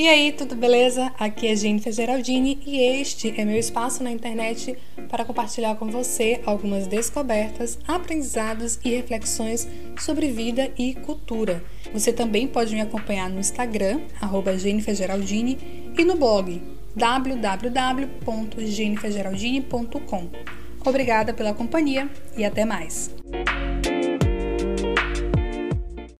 E aí, tudo beleza? Aqui é Jennifer Geraldini e este é meu espaço na internet para compartilhar com você algumas descobertas, aprendizados e reflexões sobre vida e cultura. Você também pode me acompanhar no Instagram, arroba Jennifer Geraldini, e no blog www.jennifergeraldini.com. Obrigada pela companhia e até mais!